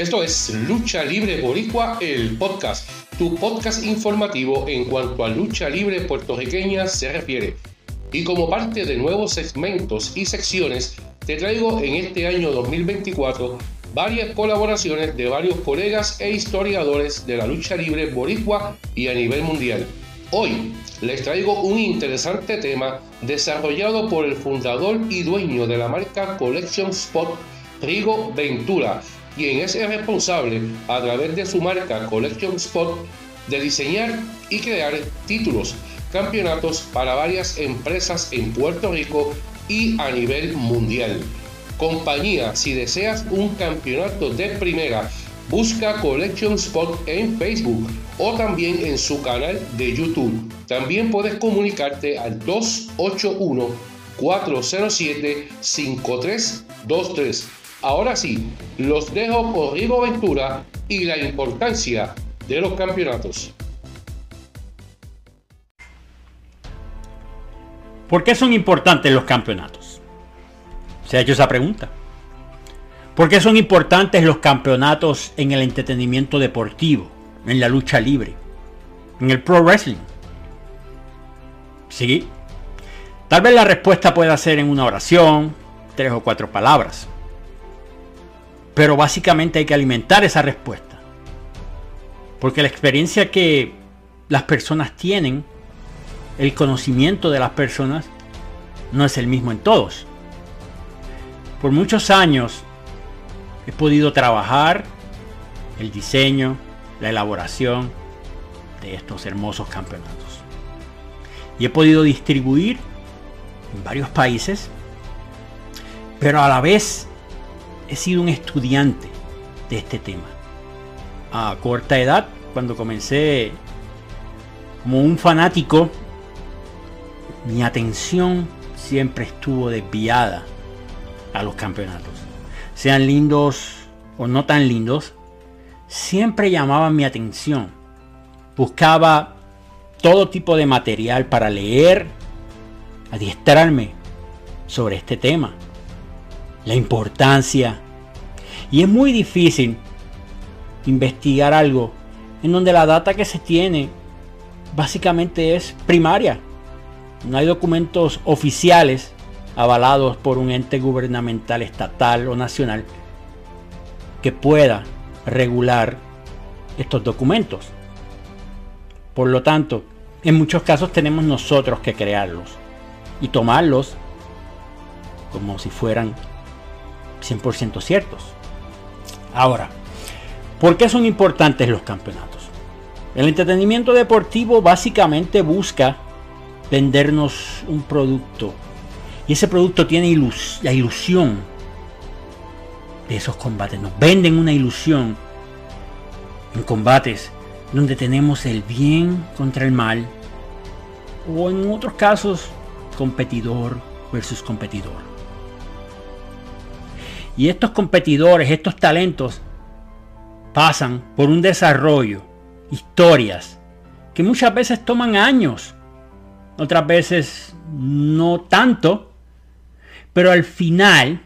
Esto es Lucha Libre Boricua, el podcast, tu podcast informativo en cuanto a lucha libre puertorriqueña se refiere. Y como parte de nuevos segmentos y secciones, te traigo en este año 2024 varias colaboraciones de varios colegas e historiadores de la lucha libre boricua y a nivel mundial. Hoy les traigo un interesante tema desarrollado por el fundador y dueño de la marca Collection Spot, Rigo Ventura, quien es el responsable a través de su marca Collection Spot de diseñar y crear títulos, campeonatos para varias empresas en Puerto Rico y a nivel mundial. Compañía, si deseas un campeonato de primera Busca Collection Spot en Facebook o también en su canal de YouTube. También puedes comunicarte al 281-407-5323. Ahora sí, los dejo por Rigo Ventura y la importancia de los campeonatos. ¿Por qué son importantes los campeonatos? ¿Se ha hecho esa pregunta? ¿Por qué son importantes los campeonatos en el entretenimiento deportivo, en la lucha libre, en el pro wrestling? Sí. Tal vez la respuesta pueda ser en una oración, tres o cuatro palabras. Pero básicamente hay que alimentar esa respuesta. Porque la experiencia que las personas tienen, el conocimiento de las personas, no es el mismo en todos. Por muchos años he podido trabajar el diseño, la elaboración de estos hermosos campeonatos. Y he podido distribuir en varios países, pero a la vez he sido un estudiante de este tema. A corta edad, cuando comencé como un fanático, mi atención siempre estuvo desviada a los campeonatos sean lindos o no tan lindos, siempre llamaban mi atención. Buscaba todo tipo de material para leer, adiestrarme sobre este tema, la importancia. Y es muy difícil investigar algo en donde la data que se tiene básicamente es primaria. No hay documentos oficiales avalados por un ente gubernamental estatal o nacional que pueda regular estos documentos. Por lo tanto, en muchos casos tenemos nosotros que crearlos y tomarlos como si fueran 100% ciertos. Ahora, ¿por qué son importantes los campeonatos? El entretenimiento deportivo básicamente busca vendernos un producto y ese producto tiene la ilusión de esos combates. Nos venden una ilusión en combates donde tenemos el bien contra el mal. O en otros casos, competidor versus competidor. Y estos competidores, estos talentos, pasan por un desarrollo, historias, que muchas veces toman años, otras veces no tanto, pero al final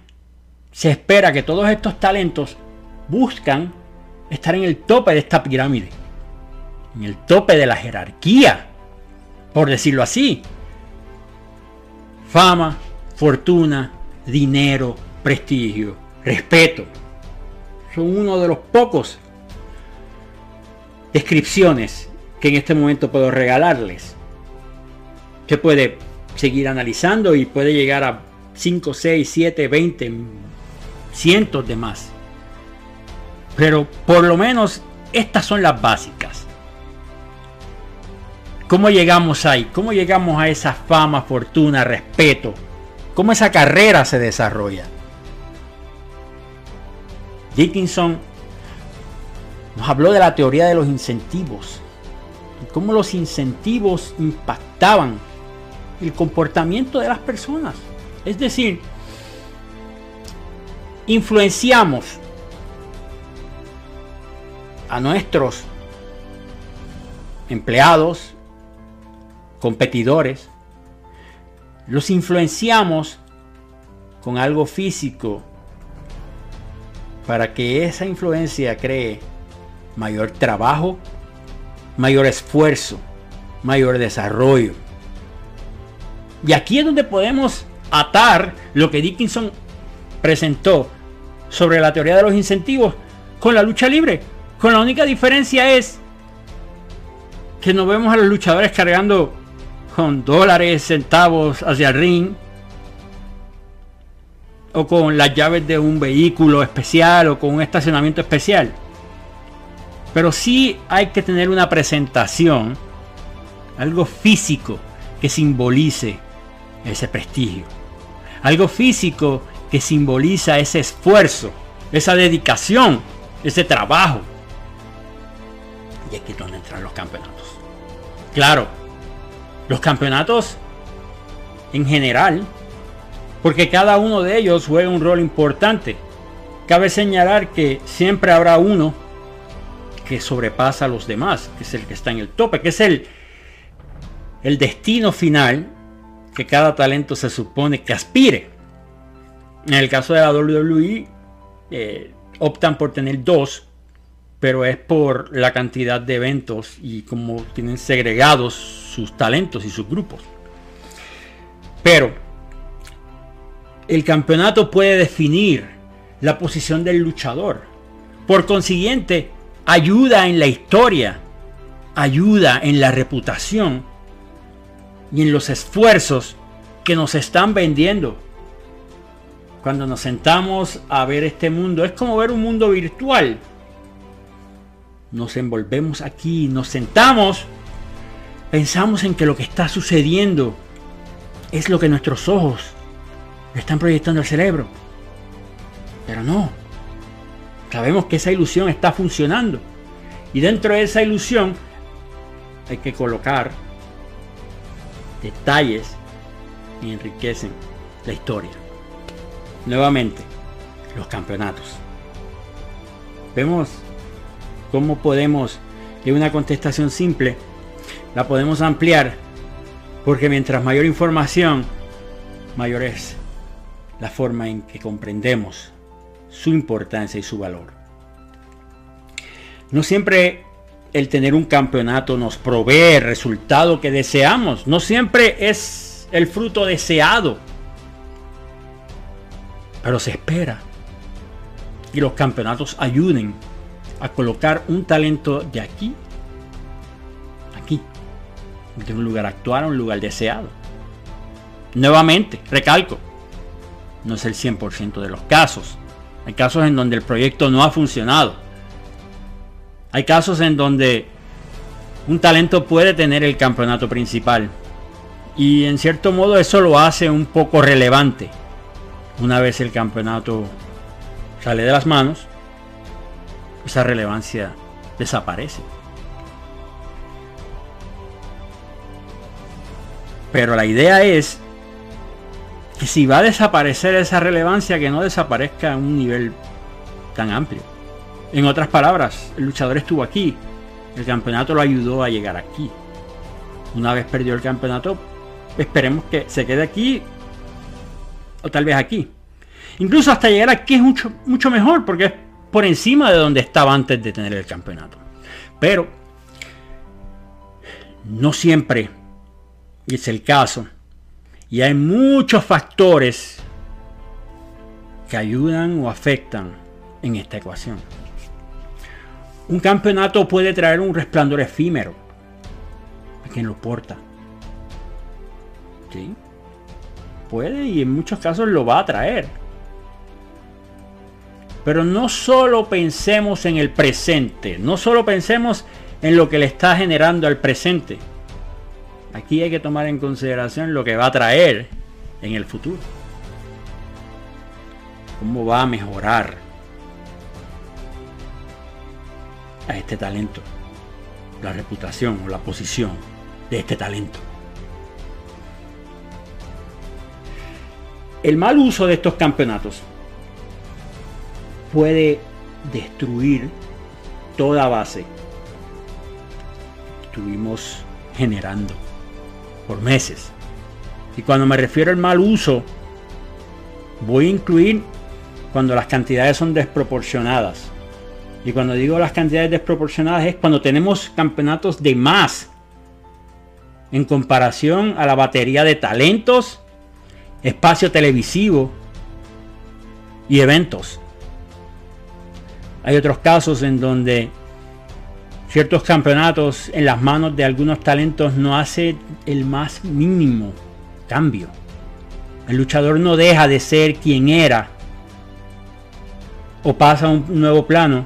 se espera que todos estos talentos buscan estar en el tope de esta pirámide. En el tope de la jerarquía. Por decirlo así. Fama, fortuna, dinero, prestigio, respeto. Son uno de los pocos descripciones que en este momento puedo regalarles. Se puede seguir analizando y puede llegar a 5, 6, 7, 20, cientos de más. Pero por lo menos estas son las básicas. ¿Cómo llegamos ahí? ¿Cómo llegamos a esa fama, fortuna, respeto? ¿Cómo esa carrera se desarrolla? Dickinson nos habló de la teoría de los incentivos. cómo los incentivos impactaban el comportamiento de las personas. Es decir, influenciamos a nuestros empleados, competidores, los influenciamos con algo físico para que esa influencia cree mayor trabajo, mayor esfuerzo, mayor desarrollo. Y aquí es donde podemos atar lo que Dickinson presentó sobre la teoría de los incentivos con la lucha libre. Con la única diferencia es que no vemos a los luchadores cargando con dólares, centavos hacia el ring o con las llaves de un vehículo especial o con un estacionamiento especial. Pero sí hay que tener una presentación, algo físico que simbolice ese prestigio. Algo físico que simboliza ese esfuerzo, esa dedicación, ese trabajo. Y aquí es donde entran los campeonatos. Claro, los campeonatos en general, porque cada uno de ellos juega un rol importante. Cabe señalar que siempre habrá uno que sobrepasa a los demás, que es el que está en el tope, que es el, el destino final que cada talento se supone que aspire. En el caso de la WWE, eh, optan por tener dos, pero es por la cantidad de eventos y como tienen segregados sus talentos y sus grupos. Pero el campeonato puede definir la posición del luchador. Por consiguiente, ayuda en la historia, ayuda en la reputación y en los esfuerzos que nos están vendiendo. Cuando nos sentamos a ver este mundo, es como ver un mundo virtual. Nos envolvemos aquí, nos sentamos, pensamos en que lo que está sucediendo es lo que nuestros ojos están proyectando al cerebro. Pero no. Sabemos que esa ilusión está funcionando. Y dentro de esa ilusión hay que colocar detalles y enriquecen la historia. Nuevamente, los campeonatos. Vemos cómo podemos, de una contestación simple, la podemos ampliar, porque mientras mayor información, mayor es la forma en que comprendemos su importancia y su valor. No siempre el tener un campeonato nos provee el resultado que deseamos. No siempre es el fruto deseado. Pero se espera. Y los campeonatos ayuden a colocar un talento de aquí, aquí, de un lugar actual a un lugar deseado. Nuevamente, recalco, no es el 100% de los casos. Hay casos en donde el proyecto no ha funcionado hay casos en donde un talento puede tener el campeonato principal. Y en cierto modo eso lo hace un poco relevante. Una vez el campeonato sale de las manos, esa relevancia desaparece. Pero la idea es si va a desaparecer esa relevancia, que no desaparezca a un nivel tan amplio. En otras palabras, el luchador estuvo aquí. El campeonato lo ayudó a llegar aquí. Una vez perdió el campeonato, esperemos que se quede aquí o tal vez aquí. Incluso hasta llegar aquí es mucho, mucho mejor porque es por encima de donde estaba antes de tener el campeonato. Pero no siempre es el caso. Y hay muchos factores que ayudan o afectan en esta ecuación. Un campeonato puede traer un resplandor efímero a quien lo porta. ¿Sí? Puede y en muchos casos lo va a traer. Pero no solo pensemos en el presente, no solo pensemos en lo que le está generando al presente. Aquí hay que tomar en consideración lo que va a traer en el futuro. Cómo va a mejorar a este talento, la reputación o la posición de este talento. El mal uso de estos campeonatos puede destruir toda base que estuvimos generando por meses. Y cuando me refiero al mal uso, voy a incluir cuando las cantidades son desproporcionadas. Y cuando digo las cantidades desproporcionadas es cuando tenemos campeonatos de más en comparación a la batería de talentos, espacio televisivo y eventos. Hay otros casos en donde ciertos campeonatos en las manos de algunos talentos no hace el más mínimo cambio. El luchador no deja de ser quien era o pasa a un nuevo plano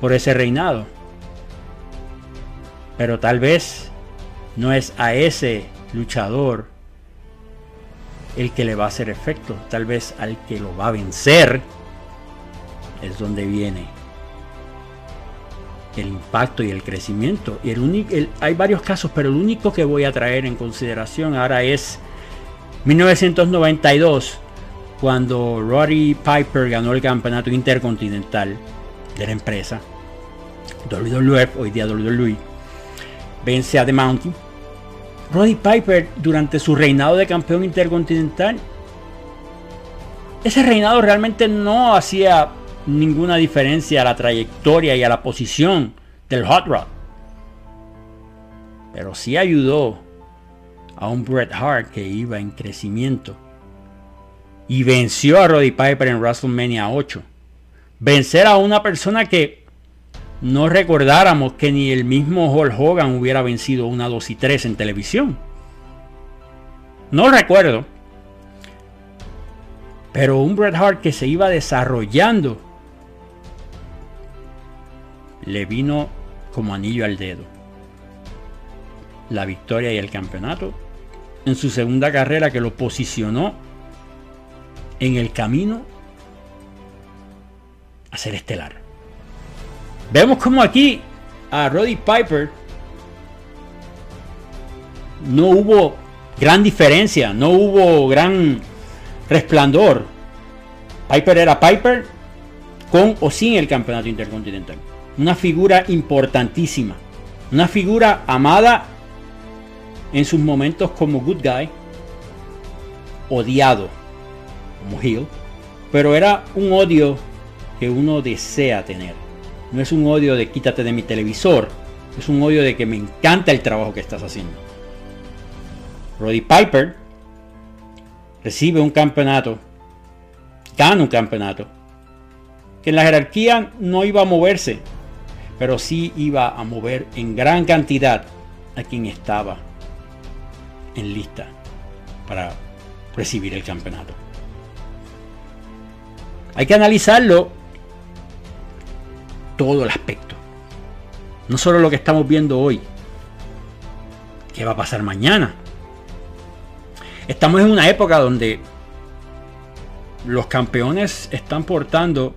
por ese reinado. Pero tal vez no es a ese luchador el que le va a hacer efecto. Tal vez al que lo va a vencer es donde viene el impacto y el crecimiento. Y el hay varios casos, pero el único que voy a traer en consideración ahora es 1992, cuando Roddy Piper ganó el campeonato intercontinental de la empresa. WWF, hoy día WWE, vence a The Mountain. Roddy Piper durante su reinado de campeón intercontinental, ese reinado realmente no hacía ninguna diferencia a la trayectoria y a la posición del Hot Rod. Pero sí ayudó a un Bret Hart que iba en crecimiento. Y venció a Roddy Piper en WrestleMania 8. Vencer a una persona que no recordáramos que ni el mismo Hulk Hogan hubiera vencido una 2 y 3 en televisión. No recuerdo. Pero un Bret Hart que se iba desarrollando le vino como anillo al dedo. La victoria y el campeonato en su segunda carrera que lo posicionó en el camino a ser estelar. Vemos como aquí a Roddy Piper no hubo gran diferencia, no hubo gran resplandor. Piper era Piper con o sin el campeonato intercontinental. Una figura importantísima. Una figura amada en sus momentos como good guy. Odiado como heel. Pero era un odio que uno desea tener. No es un odio de quítate de mi televisor. Es un odio de que me encanta el trabajo que estás haciendo. Roddy Piper recibe un campeonato. Gana un campeonato. Que en la jerarquía no iba a moverse. Pero sí iba a mover en gran cantidad a quien estaba en lista para recibir el campeonato. Hay que analizarlo todo el aspecto. No solo lo que estamos viendo hoy. ¿Qué va a pasar mañana? Estamos en una época donde los campeones están portando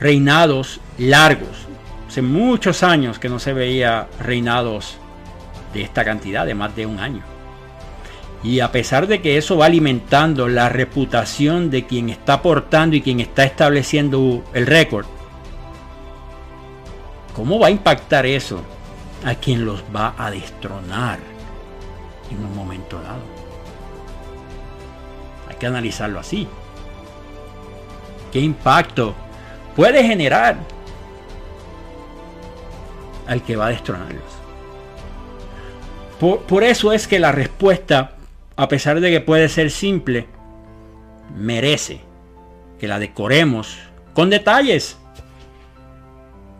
reinados largos. Hace muchos años que no se veía reinados de esta cantidad, de más de un año. Y a pesar de que eso va alimentando la reputación de quien está portando y quien está estableciendo el récord, ¿Cómo va a impactar eso a quien los va a destronar en un momento dado? Hay que analizarlo así. ¿Qué impacto puede generar al que va a destronarlos? Por, por eso es que la respuesta, a pesar de que puede ser simple, merece que la decoremos con detalles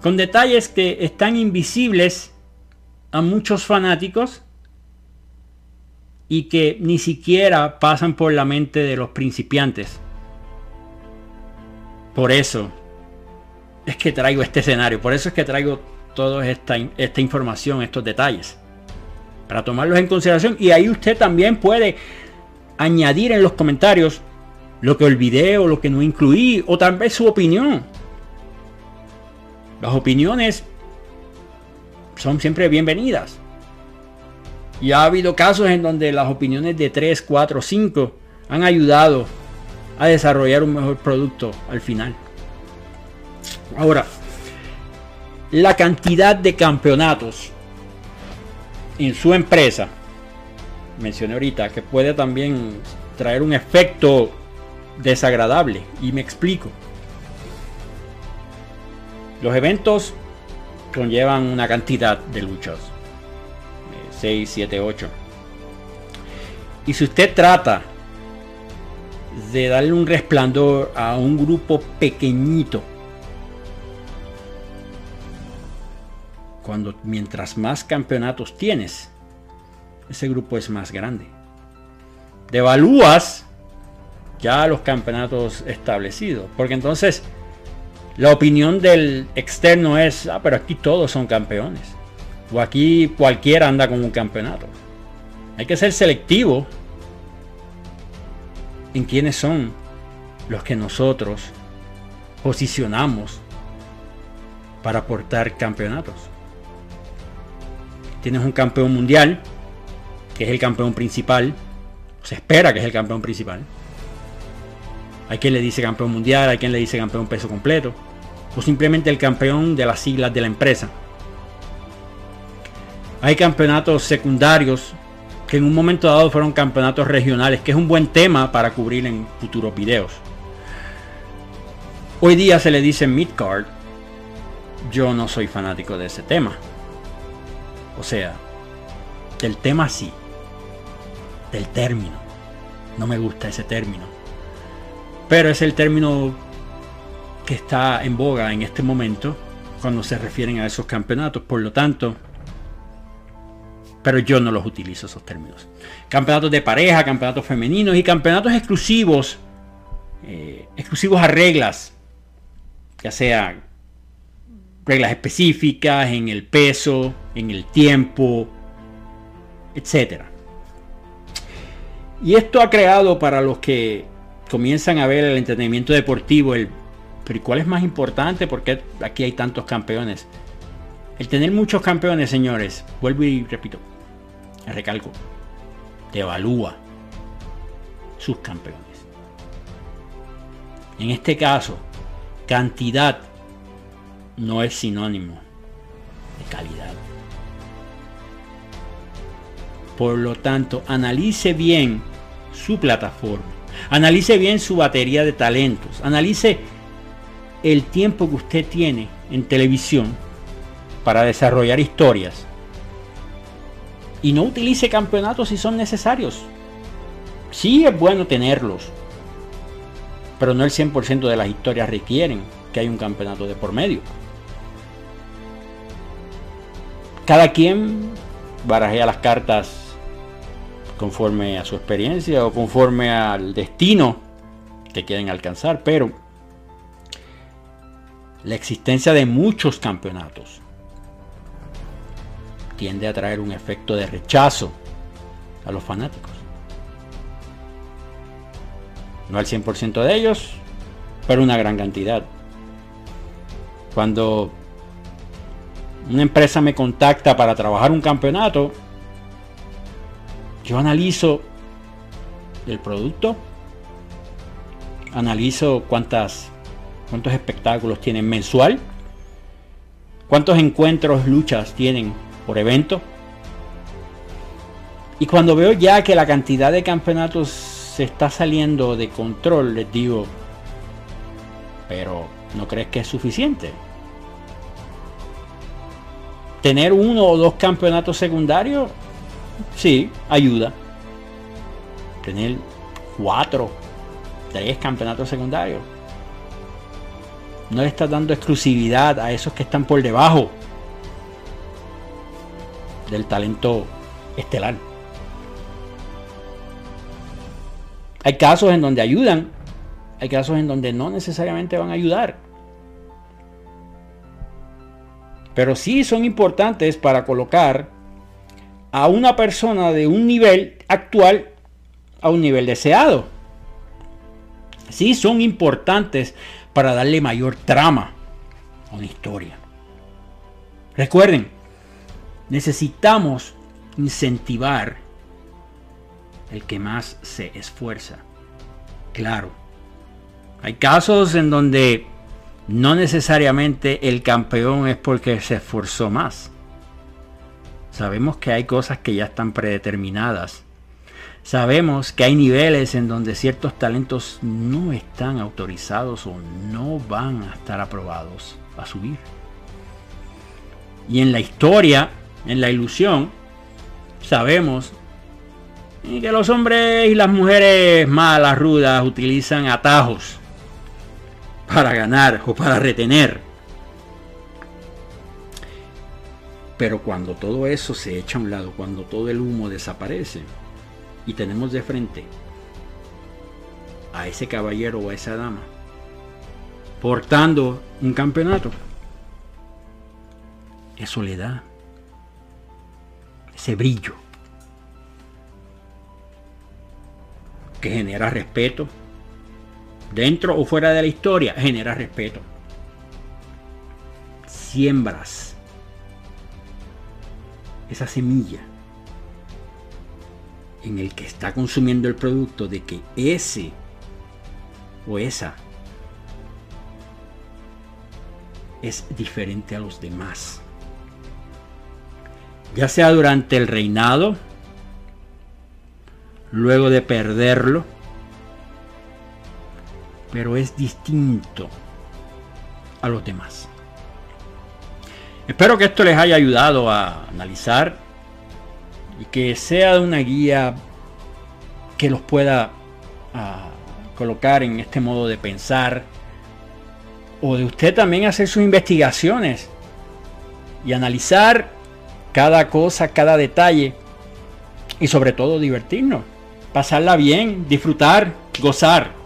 con detalles que están invisibles a muchos fanáticos y que ni siquiera pasan por la mente de los principiantes. Por eso es que traigo este escenario, por eso es que traigo toda esta, esta información, estos detalles, para tomarlos en consideración. Y ahí usted también puede añadir en los comentarios lo que olvidé o lo que no incluí, o tal vez su opinión. Las opiniones son siempre bienvenidas. Y ha habido casos en donde las opiniones de 3, 4, 5 han ayudado a desarrollar un mejor producto al final. Ahora, la cantidad de campeonatos en su empresa, mencioné ahorita, que puede también traer un efecto desagradable y me explico. Los eventos conllevan una cantidad de luchas. 6, 7, 8. Y si usted trata de darle un resplandor a un grupo pequeñito, cuando mientras más campeonatos tienes, ese grupo es más grande. Devalúas ya los campeonatos establecidos, porque entonces la opinión del externo es, ah, pero aquí todos son campeones. O aquí cualquiera anda con un campeonato. Hay que ser selectivo en quiénes son los que nosotros posicionamos para aportar campeonatos. Tienes un campeón mundial, que es el campeón principal. Se espera que es el campeón principal. Hay quien le dice campeón mundial, hay quien le dice campeón peso completo. O simplemente el campeón de las siglas de la empresa. Hay campeonatos secundarios que en un momento dado fueron campeonatos regionales, que es un buen tema para cubrir en futuros videos. Hoy día se le dice midcard. Yo no soy fanático de ese tema. O sea, del tema sí. Del término. No me gusta ese término. Pero es el término que está en boga en este momento cuando se refieren a esos campeonatos. Por lo tanto, pero yo no los utilizo esos términos. Campeonatos de pareja, campeonatos femeninos y campeonatos exclusivos, eh, exclusivos a reglas, ya sea reglas específicas en el peso, en el tiempo, etc. Y esto ha creado para los que comienzan a ver el entretenimiento deportivo, el, pero ¿cuál es más importante? Porque aquí hay tantos campeones. El tener muchos campeones, señores, vuelvo y repito, recalco, evalúa sus campeones. En este caso, cantidad no es sinónimo de calidad. Por lo tanto, analice bien su plataforma. Analice bien su batería de talentos. Analice el tiempo que usted tiene en televisión para desarrollar historias y no utilice campeonatos si son necesarios. Sí es bueno tenerlos, pero no el 100% de las historias requieren que haya un campeonato de por medio. Cada quien barajea las cartas conforme a su experiencia o conforme al destino que quieren alcanzar, pero la existencia de muchos campeonatos tiende a traer un efecto de rechazo a los fanáticos. No al 100% de ellos, pero una gran cantidad. Cuando una empresa me contacta para trabajar un campeonato, yo analizo el producto, analizo cuántas, cuántos espectáculos tienen mensual, cuántos encuentros, luchas tienen por evento. Y cuando veo ya que la cantidad de campeonatos se está saliendo de control, les digo, pero ¿no crees que es suficiente? Tener uno o dos campeonatos secundarios, sí, ayuda. Tener cuatro, tres campeonatos secundarios. No le estás dando exclusividad a esos que están por debajo del talento estelar. Hay casos en donde ayudan, hay casos en donde no necesariamente van a ayudar. Pero sí son importantes para colocar a una persona de un nivel actual a un nivel deseado. Sí son importantes para darle mayor trama a una historia. Recuerden, Necesitamos incentivar el que más se esfuerza. Claro, hay casos en donde no necesariamente el campeón es porque se esforzó más. Sabemos que hay cosas que ya están predeterminadas. Sabemos que hay niveles en donde ciertos talentos no están autorizados o no van a estar aprobados a subir. Y en la historia, en la ilusión, sabemos que los hombres y las mujeres malas, rudas, utilizan atajos para ganar o para retener. Pero cuando todo eso se echa a un lado, cuando todo el humo desaparece, y tenemos de frente a ese caballero o a esa dama portando un campeonato, eso le da ese brillo que genera respeto dentro o fuera de la historia, genera respeto. Siembras esa semilla en el que está consumiendo el producto de que ese o esa es diferente a los demás. Ya sea durante el reinado, luego de perderlo, pero es distinto a los demás. Espero que esto les haya ayudado a analizar y que sea una guía que los pueda ah, colocar en este modo de pensar o de usted también hacer sus investigaciones y analizar cada cosa, cada detalle y sobre todo divertirnos, pasarla bien, disfrutar, gozar.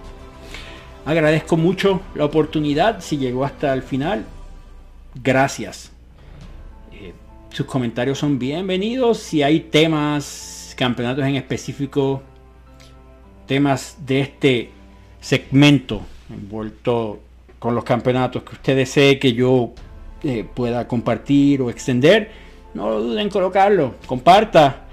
Agradezco mucho la oportunidad si llegó hasta el final. Gracias. Sus comentarios son bienvenidos. Si hay temas, campeonatos en específico, temas de este segmento envuelto con los campeonatos que usted desee que yo eh, pueda compartir o extender, no lo duden en colocarlo, comparta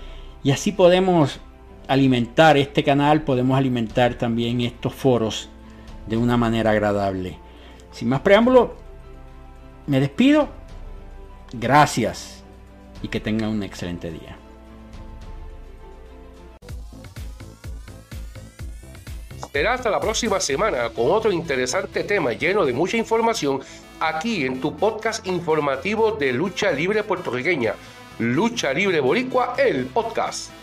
y así podemos alimentar este canal, podemos alimentar también estos foros de una manera agradable. Sin más preámbulo, me despido. Gracias y que tengan un excelente día. Será hasta la próxima semana con otro interesante tema lleno de mucha información aquí en tu podcast informativo de lucha libre puertorriqueña, Lucha Libre Boricua, el podcast.